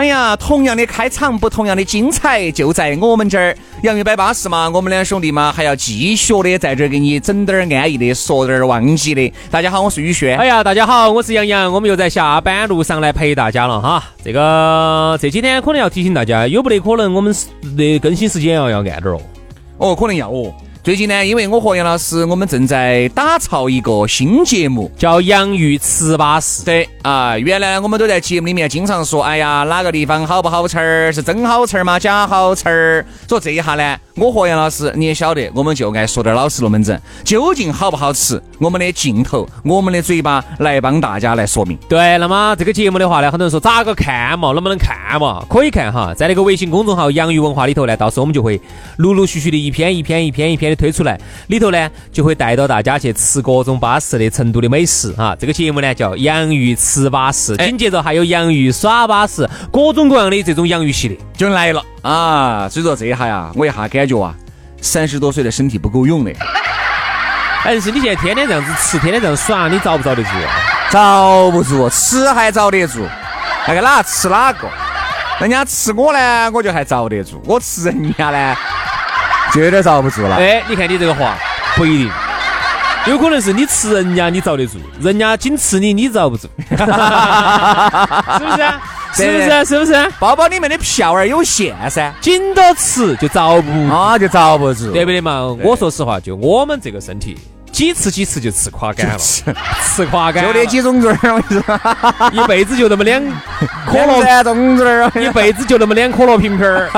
哎呀，同样的开场，不同样的精彩，就在我们这儿。洋芋摆巴适嘛，我们两兄弟嘛，还要继续的在这儿给你整点儿安逸的，说点儿忘记的。大家好，我是宇轩。哎呀，大家好，我是杨洋，我们又在下班路上来陪大家了哈。这个这几天可能要提醒大家，有不得可能我们的更新时间要要按点儿哦。哦，可能要哦。最近呢，因为我和杨老师，我们正在打造一个新节目，叫《洋芋糍粑事》。对啊，原来我们都在节目里面经常说，哎呀，哪个地方好不好吃儿，是真好吃儿吗？假好吃儿？说这一下呢。我和杨老师，你也晓得，我们就爱说点老实龙门阵，究竟好不好吃？我们的镜头，我们的嘴巴来帮大家来说明。对，那么这个节目的话呢，很多人说咋个看嘛？能不能看嘛？可以看哈，在那个微信公众号“洋芋文化”里头呢，到时候我们就会陆陆续续的一篇一篇一篇一篇的推出来，里头呢就会带到大家去吃各种巴适的成都的美食哈。这个节目呢叫“洋芋吃巴适”，紧接着还有“洋芋耍巴适”，各种各样的这种洋芋系列就来了啊！所以说这一下呀，我一下感觉。觉啊，三十多岁的身体不够用的。但 是你现在天天这样子吃，天天这样耍，你遭不遭得住？遭不住，吃还遭得住。那个哪吃哪个？人家吃我呢，我就还遭得住。我吃人家呢，就有点遭不住了。哎，你看你这个话不一定，有可能是你吃人家你遭得住，人家仅吃你你遭不住，是不是？是不是？是不是？包包里面的票儿有限噻，紧到吃就遭不啊，就遭不住，对不对嘛？我说实话，就我们这个身体，几次几次就吃垮杆了，吃垮杆，就那几种子儿，一辈子就那么两 可乐种子儿，一辈子就那么两可乐瓶瓶儿。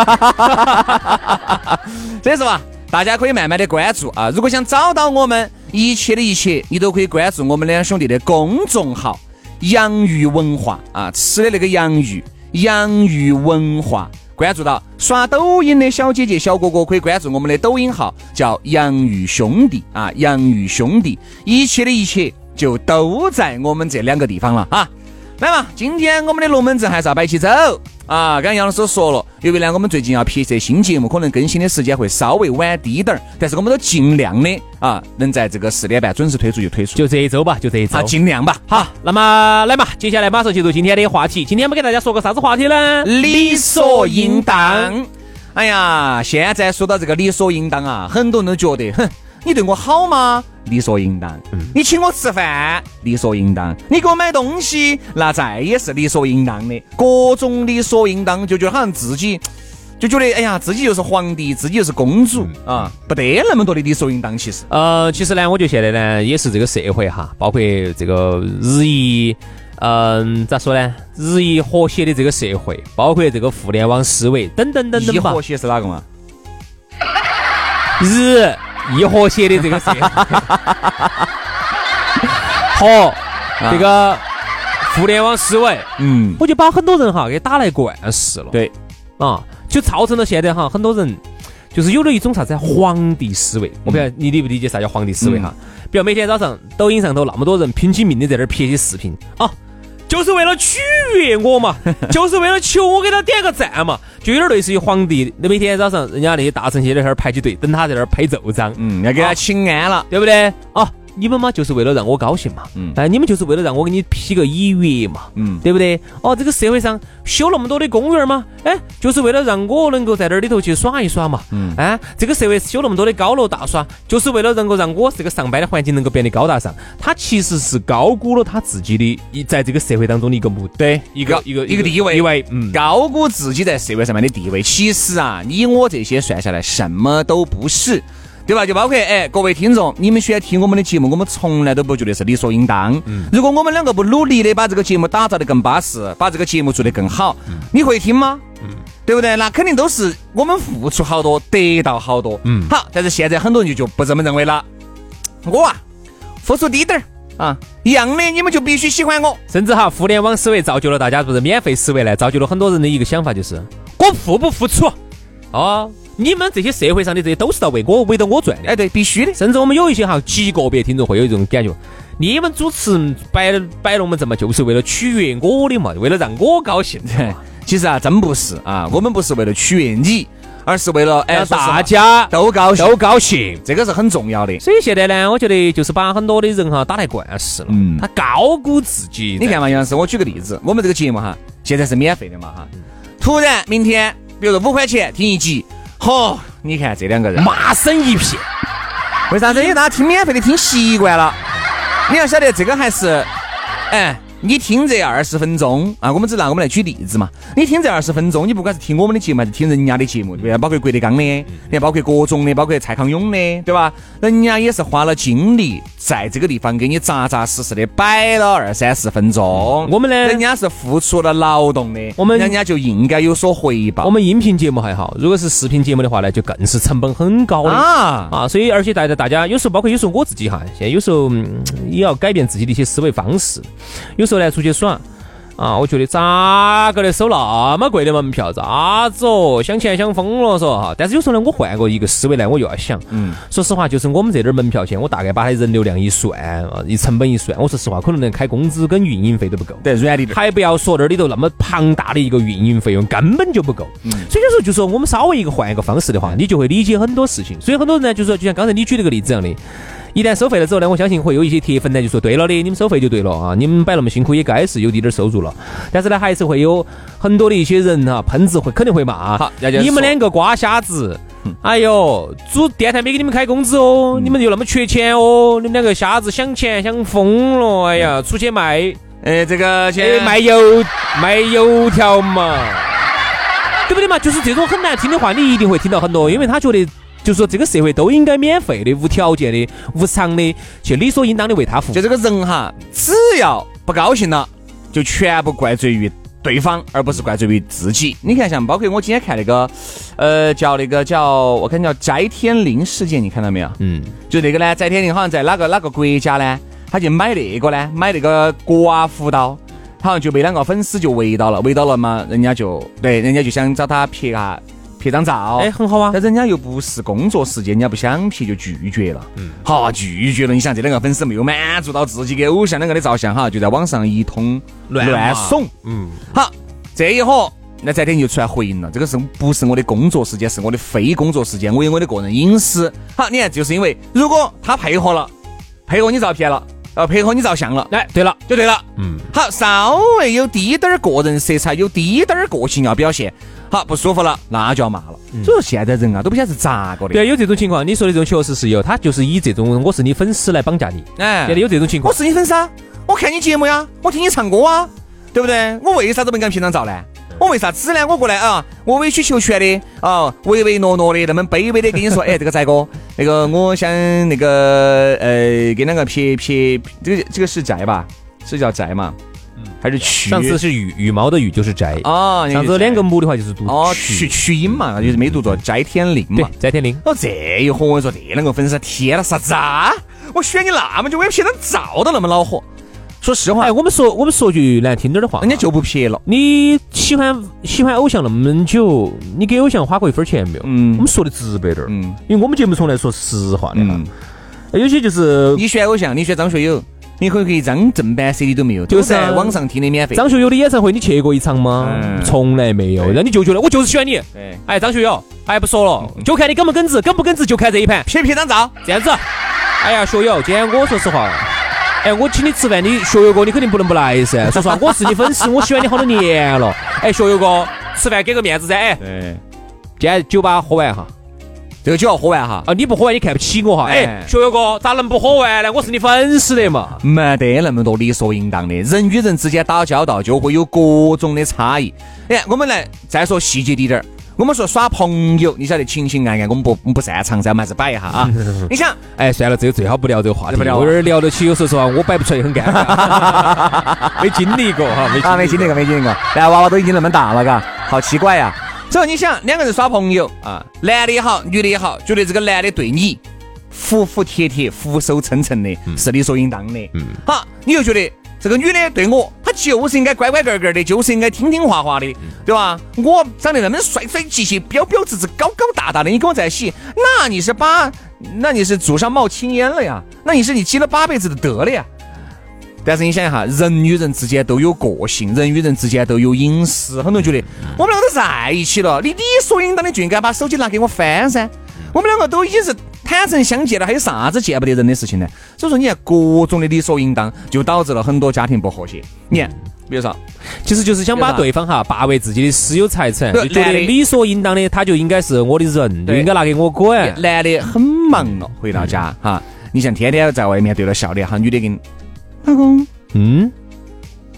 所以说吧，大家可以慢慢的关注啊。如果想找到我们一切的一切，你都可以关注我们两兄弟的公众号。洋芋文化啊，吃的那个洋芋，洋芋文化，关注到刷抖音的小姐姐、小哥哥可以关注我们的抖音号，叫洋芋兄弟啊，洋芋兄弟，一切的一切就都在我们这两个地方了啊。来嘛，今天我们的龙门阵还是要摆起走。啊，刚刚杨老师说了，由于呢我们最近要拍摄新节目，可能更新的时间会稍微晚低点儿，但是我们都尽量的啊，能在这个四点半准时推出就推出，就这一周吧，就这一周，啊尽量吧。好，那么来嘛，接下来马上进入今天的话题。今天我们给大家说个啥子话题呢？理所应当。哎呀，现在说到这个理所应当啊，很多人都觉得，哼。你对我好吗？理所应当。你请我吃饭，理所应当。你给我买东西，那再也是理所应当的。各种理所应当，就觉得好像自己就觉得，哎呀，自己就是皇帝，自己就是公主啊，不得那么多的理所应当。其实，呃，其实呢，我觉得现在呢，也是这个社会哈，包括这个日益，嗯，咋说呢？日益和谐的这个社会，包括这个互联网思维等等等等吧。和谐是哪个嘛？日。易和谐的这个社会 和这个互联网思维，嗯，我就把很多人哈给打来灌输了。对，啊，就造成了现在哈很多人就是有了一种啥子皇帝思维。我不晓得你理不理解啥叫皇帝思维哈？比如每天早上抖音上头那么多人拼起命的在那儿拍些视频啊。就是为了取悦我嘛，就是为了求我给他点个赞嘛，就有点类似于皇帝，那每天早上人家那些大臣些在那儿排起队，等他在那儿拍奏章，嗯，要给他请安了，对不对？哦。你们嘛，就是为了让我高兴嘛，嗯，哎，你们就是为了让我给你批个一月嘛，嗯，对不对？哦，这个社会上修那么多的公园嘛？哎，就是为了让我能够在那里头去耍一耍嘛，嗯，哎，这个社会修那么多的高楼大厦，就是为了能够让我这个上班的环境能够变得高大上。他其实是高估了他自己的一在这个社会当中的一个目的，一个一个一个地位，地位，嗯，高估自己在社会上面的地位。其实啊，你我这些算下来什么都不是。对吧？就包括哎，各位听众，你们喜欢听我们的节目，我们从来都不觉得是理所应当。如果我们两个不努力的把这个节目打造的更巴适，把这个节目做得更好，你会听吗？对不对？那肯定都是我们付出好多，得到好多。嗯，好，但是现在很多人就就不这么认为了。我啊，付出低点儿啊，一样的，你们就必须喜欢我。甚至哈，互联网思维造就了大家不是免费思维呢，造就了很多人的一个想法就是，我付不付出？哦，你们这些社会上的这些都是在为我围着我转的。哎，对，必须的。甚至我们有一些哈极个别听众会有一种感觉，你们主持摆摆龙门阵嘛，就是为了取悦我的嘛，为了让我高兴。其实啊，真不是啊，我们不是为了取悦你，而是为了哎大家都高兴，都高兴，这个是很重要的。所以现在呢，我觉得就是把很多的人哈打来惯事了，嗯，他高估自己。你看嘛，杨老师，我举个例子，我们这个节目哈，现在是免费的嘛哈，突然明天，比如说五块钱听一集，嚯，你看这两个人骂声一片，为啥子？因为大家听免费的听习惯了，你要晓得这个还是，哎。你听这二十分钟啊，我们只拿我们来举例子嘛。你听这二十分钟，你不管是听我们的节目还是听人家的节目，对吧？包括郭德纲的，你看包括各种的，包括蔡康永的，对吧？人家也是花了精力在这个地方给你扎扎实实的摆了二三十分钟。我们呢，人家是付出了劳动的，我们人家就应该有所回报。我们音频节目还好，如果是视频节目的话呢，就更是成本很高的啊啊！所以而且大家大家有时候包括有时候我自己哈，现在有时候也要改变自己的一些思维方式，有时候呢出去耍。啊，我觉得咋个的收那么贵的门票，咋子哦？想钱想疯了，说哈。但是有时候呢，我换过一个思维来，我又要想，嗯，说实话，就是我们这点门票钱，我大概把它人流量一算，啊，一成本一算，我说实话，可能连开工资跟运营费都不够。对，软的还不要说那里头那么庞大的一个运营费用，根本就不够。嗯。所以有时候就说我们稍微一个换一个方式的话，你就会理解很多事情。所以很多人呢，就说就像刚才你举那个例子一样的。一旦收费了之后呢，我相信会有一些铁粉呢就说对了的，你们收费就对了啊，你们摆那么辛苦也该是有滴点收入了。但是呢，还是会有很多的一些人哈，喷子会肯定会骂，你们两个瓜瞎子，哎呦，主电台没给你们开工资哦，你们又那么缺钱哦，你们两个瞎子想钱想疯了，哎呀，出去卖，哎，这个去卖油卖油条嘛，对不对嘛？就是这种很难听的话，你一定会听到很多，因为他觉得。就是说，这个社会都应该免费的、无条件的、无偿的，去理所应当的为他服务。就这个人哈，只要不高兴了，就全部怪罪于对方，而不是怪罪于自己。你看，像包括我今天看那个，呃，叫那个叫我看叫翟天临事件，你看到没有？嗯，就那个呢，翟天临好像在哪个哪个国家呢？他就买那个呢，买那个刮胡刀，好像就被两个粉丝就围到了，围到了嘛，人家就对，人家就想找他拍啊。拍张照，哎，很好啊。但人家又不是工作时间，人家不想拍就拒绝了。嗯，好，拒绝了。你想这两个粉丝没有满足到自己给偶像两个的照相，哈，就在网上一通乱怂。嗯，好，这一伙那翟天就出来回应了，这个是不是我的工作时间，是我的非工作时间，我有我的个人隐私。好，你看，就是因为如果他配合了，配合你照片了，呃，配合你照相了，来，对了，就对了。嗯，好，稍微有滴点儿个人色彩，有滴点儿个性要表现。好不舒服了，那就要骂了。所以说现在人啊，都不晓得是咋个的。对，有这种情况。你说的这种确实是有，他就是以这种我是你粉丝来绑架你。哎，现在有这种情况。我是你粉丝啊，我看你节目呀，我听你唱歌啊，对不对？我为啥子不敢平常照呢？我为啥子呢？我过来啊，我委曲求全的啊，唯唯诺诺的，那么卑微的跟你说，哎，这个翟哥，那个我想那个呃，跟两个撇撇，这个这个是翟吧？是叫翟嘛？还是曲，上次是羽羽毛的羽就是翟啊，上次两个母的话就是读哦曲曲音嘛，就是没读作翟天临嘛，翟天临。哦，这一伙我说这两个粉丝，天了啥子啊？我选你那么久，我也拍张照都那么恼火。说实话，哎，我们说我们说句难听点的话，人家就不撇了。你喜欢喜欢偶像那么久，你给偶像花过一分钱没有？嗯，我们说的直白点儿，嗯，因为我们节目从来说实话的哈。有些就是你选偶像，你选张学友。你可以一张正版 CD 都没有，就是在网上听的免费。张学友的演唱会你去过一场吗？从来没有。那你就觉得我就是喜欢你。哎，张学友，哎，不说了，就看你耿不耿直，耿不耿直就看这一盘，拍不拍张照？这样子。哎呀，学友，今天我说实话，哎，我请你吃饭，你学友哥你肯定不能不来噻。说实话，我是你粉丝，我喜欢你好多年了。哎，学友哥，吃饭给个面子噻。哎，今天酒吧喝完哈。这个酒要喝完哈啊！你不喝完你看不起我哈！哎，学友哥咋能不喝完呢？我是你粉丝的嘛！没得那么多理所应当的，人与人之间打交道就会有各种的差异。哎，我们来再说细节滴点儿。我们说耍朋友，你晓得情情爱爱，我们不不擅长噻，我们还是摆一下啊。你想，哎，算了，这个最好不聊这个话题，不聊啊我有点聊得起，有说实话，我摆不出来也很尴尬，没经历过哈，没啊，没经历过，没经历过。然后娃娃都已经那么大了，嘎，好奇怪呀。所以你想，两个人耍朋友啊，男的也好，女的也好，觉得这个男的对你服服帖帖、俯首称臣的，是理所应当的。嗯，好，你又觉得这个女的对我，她就是应该乖乖个个的，就是应该听听话话的，对吧？我长得那么帅帅气气、标标致致、高高大大的，你跟我在一起，那你是把，那你是祖上冒青烟了呀？那你是你积了八辈子的德了呀？但是你想一下，人与人之间都有个性，人与人之间都有隐私。很多人觉得我们两个都在一起了，你理所应当的就应该把手机拿给我翻噻。我们两个都已经是坦诚相见了，还有啥子见不得人的事情呢？所以说，你看各种的理所应当，就导致了很多家庭不和谐。你看，比如说，其实就是想把对方哈霸为自己的私有财产，对就觉得理所应当的，他就应该是我的人，就应该拿给我管。男的很忙了，回到家哈，你像天天在外面对着笑脸哈，女的给你，老公，嗯，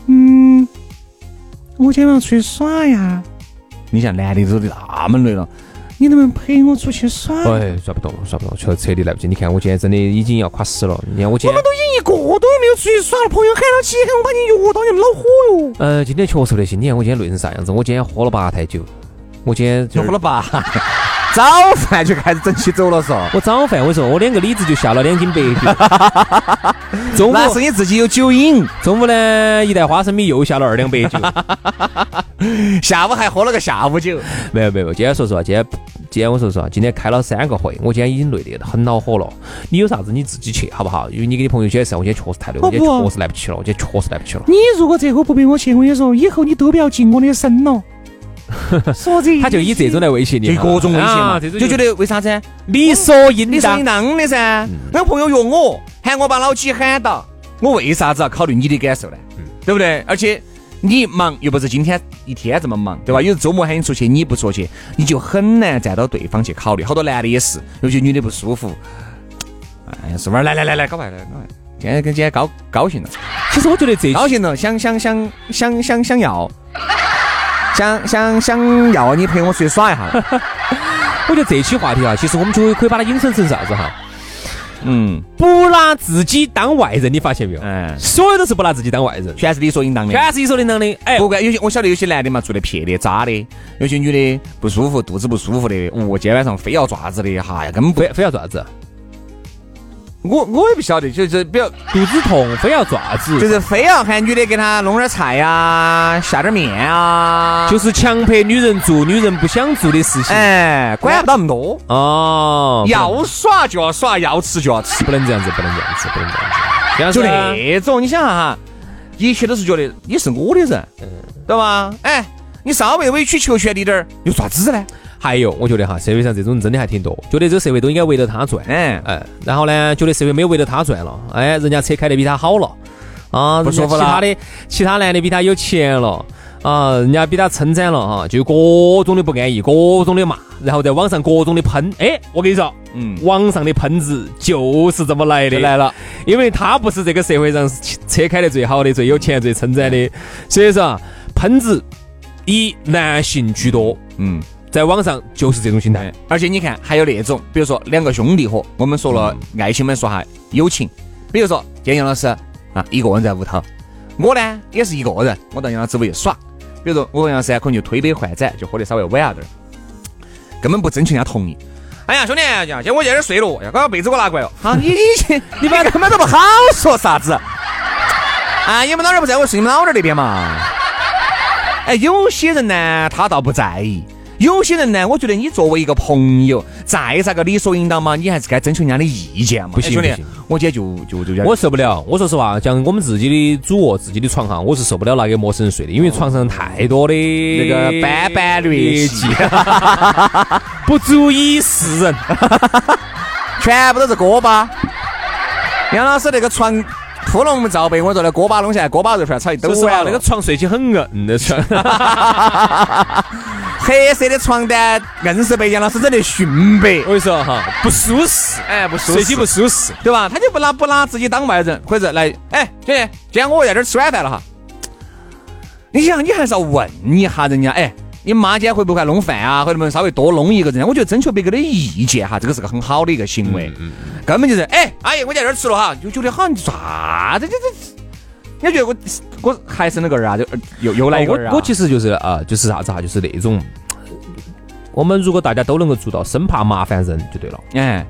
嗯，我今晚要出去耍呀。你像男的都那么累了，你能不能陪我出去耍？哎，耍不动，耍不动，确实彻底来不及。你看我今天真的已经要垮死了。你看我今天我们，都已经一个多月没有出去耍了，朋友喊到起，喊我把你约到，你们恼火哟。呃，今天确实不得行。你看我今天累成啥样子？我今天喝了八台酒，我今天就喝了吧，早饭就开始整起走了嗦。我早饭我说我两个李子就下了两斤白酒，中午那是你自己有酒瘾，中午呢一袋花生米又下了二两白酒。下午还喝了个下午酒。没有没有，今天说实话，今天今天我说实话，今天开了三个会，我今天已经累得很恼火了。你有啥子你自己去好不好？因为你跟你朋友解释，我今天确实太累，我今天确实来不起了，我今天确实来不起了。你如果这会不陪我去，我跟你说，以后你都不要进我的身了。说这他就以这种来威胁你就，各种威胁嘛，啊这种就觉得为啥子？理所应理所应当。的噻。那个朋友约我，喊我把老几喊到，我为啥子要考虑你的感受呢？对不对？而且你忙又不是今天一天这么忙，对吧？有时周末喊你出去，你不出去，你就很难站到对方去考虑。好多男的也是，尤其女的不舒服，哎呀，是不是？来来来来，搞快来，搞快！今天跟今天高高兴了，其实我觉得这高兴了，想想想想想想要。想想想要你陪我出去耍一下，我觉得这期话题啊，其实我们就可以把它引申成啥子哈？嗯，不拿自己当外人，你发现没有？哎，所有都是不拿自己当外人，全是理所应当的。全是理所应当的。哎，不管有些我晓得有些男的嘛，做的撇的、渣的；有些女的不舒服、肚子不舒服的，哦，今天晚上非要爪子的，哈呀，根本不非。非要做啥子？我我也不晓得，就是比如肚子痛非要做啥子？就是非要喊女的给他弄点菜呀、下点面啊，就是强迫女人做女人不想做的事情。哎，管不到那么多，哦，要耍就要耍，要吃就要吃，不能这样子，不能这样子，不能这样子。就那种。你想哈哈，一切都是觉得你是我的人，对吧？哎，你稍微委曲求全一点儿，有啥子呢？还有，我觉得哈，社会上这种人真的还挺多，觉得这个社会都应该围着他转。哎，哎，然后呢，觉得社会没有围着他转了，哎，人家车开得比他好了，啊，不舒服了其他的其他男的比他有钱了，啊，人家比他称赞了哈，就各种的不安逸，各种的骂，然后在网上各种的喷。哎，我跟你说，嗯，网上的喷子就是这么来的，来了。因为他不是这个社会上车开得最好的、最有钱、最称赞的，所以说啊喷子以男性居多，嗯。在网上就是这种心态。而且你看，还有那种，比如说两个兄弟伙，我们说了爱情，我们说下友情。比如说，今天杨老师啊，一个人在屋头，我呢也是一个人，我到杨老师屋里耍。比如说，我和杨老师可能就推杯换盏，就喝得稍微晚了点儿，根本不征求人家同意。哎呀，兄弟，今天我在这儿睡了，要把被子给我拿过来哦。好，你你你们他妈都不好说啥子。啊，你们老儿不在我睡你们老儿那边嘛？哎，有些人呢，他倒不在意。有些人呢，我觉得你作为一个朋友，再咋个理所应当嘛，你还是该征求人家的意见嘛。不行哎兄弟，我今天就就就我受不了，我说实话，像我们自己的主卧、自己的床哈，我是受不了拿给陌生人睡的，因为床上太多的那个斑斑劣迹，不足以示人。全部都是锅巴。杨老师那个床铺了我们罩被我说那锅巴弄下来，锅巴肉片炒一兜说实话，完了。那个床睡起很硬的床。黑色的床单硬是被杨老师整得逊白我。跟你说哈，不舒适，哎，不舒适睡起不舒适。对吧？他就不拿不拿自己当外人，或者来，哎，兄弟，今天我在这儿吃晚饭了哈。你想，你还是要问一下人家，哎，你妈今天会不会弄饭啊？或者能稍微多弄一个这样？我觉得征求别个的意见哈，这个是个很好的一个行为。根本就是，哎，阿姨，我在这儿吃了哈，就觉得好像啥子这这。你觉得我我还是那个人啊？就又又来一个人啊？我其实就是啊，就是啥子哈？就是那种，我们如果大家都能够做到，生怕麻烦人就对了。哎。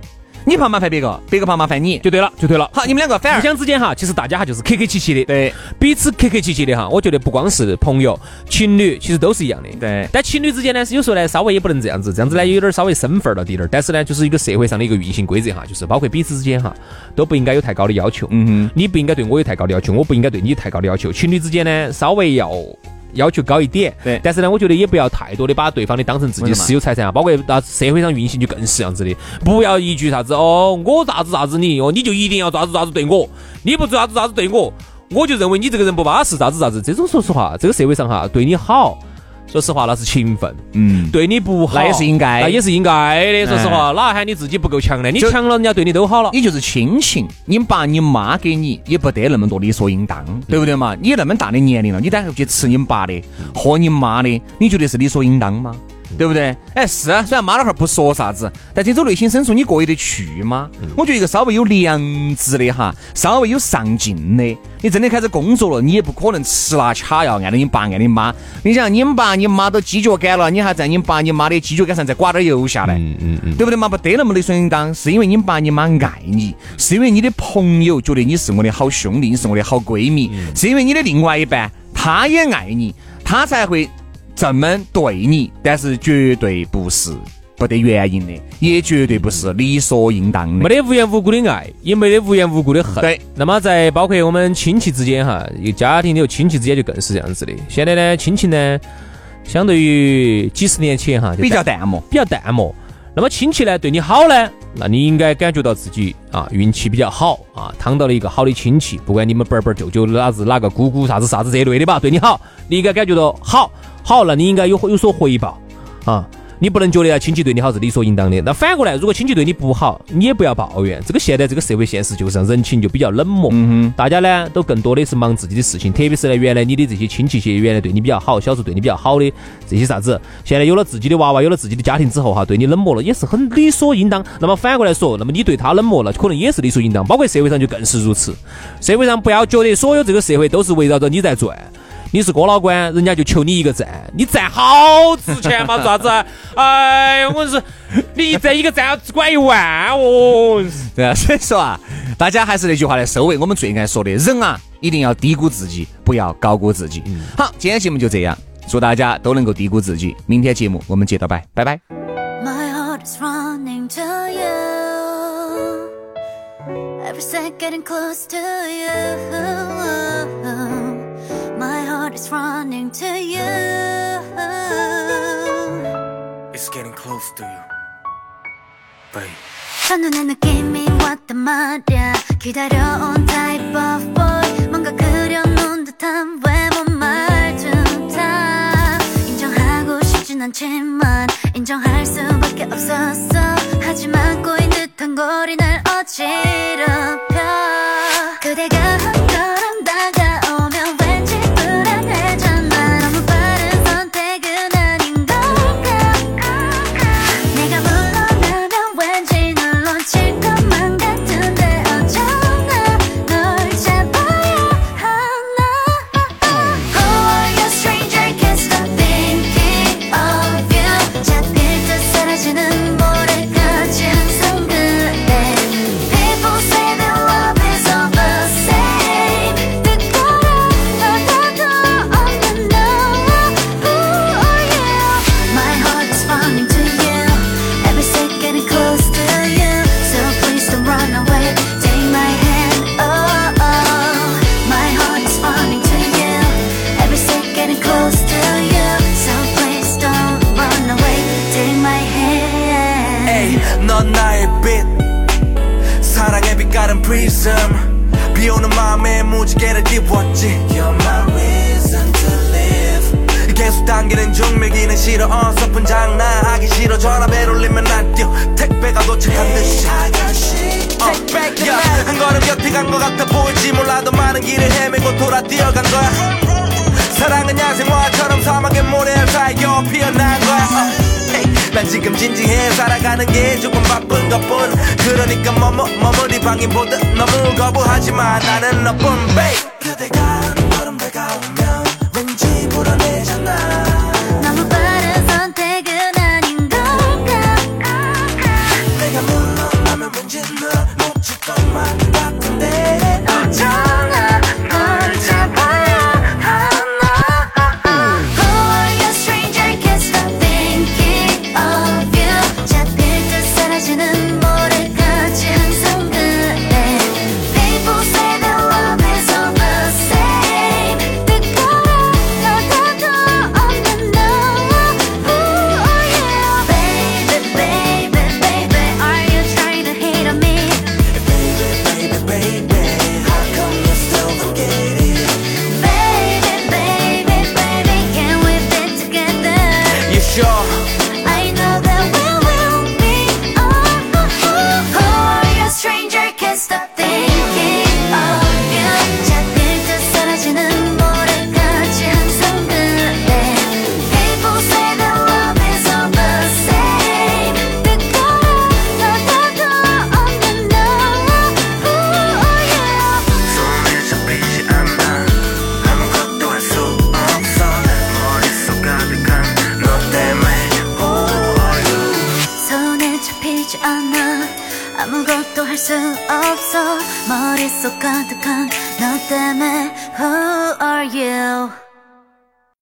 你怕麻烦别个，别个怕麻烦你就对了，就对了。好，你们两个反而互相之间哈，其实大家哈就是客客气气的，对，彼此客客气气的哈。我觉得不光是朋友、情侣，其实都是一样的。对，但情侣之间呢，是有时候呢，稍微也不能这样子，这样子呢，有点稍微生分了滴点儿。但是呢，就是一个社会上的一个运行规则哈，就是包括彼此之间哈，都不应该有太高的要求。嗯哼，你不应该对我有太高的要求，我不应该对你太高的要求。情侣之间呢，稍微要。要求高一点，对，但是呢，我觉得也不要太多的把对方的当成自己私有财产啊，包括到社会上运行就更是这样子的，不要一句啥子哦，我咋子咋子你哦，你就一定要咋子咋子对我，你不做啥子咋子对我，我就认为你这个人不巴适，咋子咋子，这种说实话，这个社会上哈，对你好。说实话，那是情分。嗯，对你不好，那也是应该，那也是应该的。说实话，哪喊你自己不够强呢？你强了，人家对你都好了。你就是亲情，你爸你妈给你也不得那么多理所应当，对不对嘛？你那么大的年龄了，你待会去吃你们爸的，喝你妈的，你觉得是理所应当吗？对不对？哎，是啊，虽然妈老汉儿不说啥子，但这种内心深处你过意得去吗？我觉得一个稍微有良知的哈，稍微有上进的，你真的开始工作了，你也不可能吃拿卡要按照你爸按你妈。你想，你们爸你妈都犄角杆了，你还在你爸你妈的犄角杆上再刮点油下来，嗯嗯嗯，对不对嘛？不得那么理所应当，是因为你爸你妈爱你，是因为你的朋友觉得你是我的好兄弟，你是我的好闺蜜，是因为你的另外一半他也爱你，他才会。这么对你，但是绝对不是不得原因的，也绝对不是理所应当的。没得无缘无故的爱，也没得无缘无故的恨。对。那么在包括我们亲戚之间哈，一个家庭里头亲戚之间就更是这样子的。现在呢，亲情呢，相对于几十年前哈，比较淡漠，比较淡漠。那么亲戚呢对你好呢，那你应该感觉到自己啊运气比较好啊，躺到了一个好的亲戚，不管你们本本舅舅哪子哪个姑姑啥子啥子这类的吧，对你好，你应该感觉到好。好，那你应该有有所回报啊！你不能觉得亲戚对你好是理所应当的。那反过来，如果亲戚对你不好，你也不要抱怨。这个现在这个社会现实就是人情就比较冷漠，嗯大家呢都更多的是忙自己的事情。特别是呢，原来你的这些亲戚些原来对你比较好，小时候对你比较好的这些啥子，现在有了自己的娃娃，有了自己的家庭之后哈，对你冷漠了也是很理所应当。那么反过来说，那么你对他冷漠了，可能也是理所应当。包括社会上就更是如此。社会上不要觉得所有这个社会都是围绕着你在转。你是哥老倌，人家就求你一个赞，你赞好值钱嘛？啥子？哎，我是你一赞一个赞只管一万哦。对啊，所以说啊，大家还是那句话来收尾，我们最爱说的人啊，一定要低估自己，不要高估自己。好，今天节目就这样，祝大家都能够低估自己。明天节目我们接着拜，拜拜。is running to you. It's getting close to you, babe. 첫눈에 느낌이 왔단 말야. 기다려온 type of boy. 뭔가 그려놓은 듯한 외모 말투 다. 인정하고 싶진 않지만 인정할 수밖에 없었어. 하지만 꼬인 듯한 거리 날 어지럽혀. 그대가 당기는 중 밀기는 싫어. 어설픈 장난 하기 싫어. 전화벨 울리면 난 뛰어. 택배가 도착한 듯이. 택배 어, 야한 걸음 곁에 간것 같아 보일지 몰라도 많은 길을 헤매고 돌아 뛰어간 거야. 사랑은 야생화처럼 사막의 모래알 사이여 피어난 거야. Uh, 난 지금 진지해. 살아가는 게 조금 바쁜 것뿐. 그러니까 머무 머무리 방인 보듯 너무 거부하지만 나는 너뿐 babe.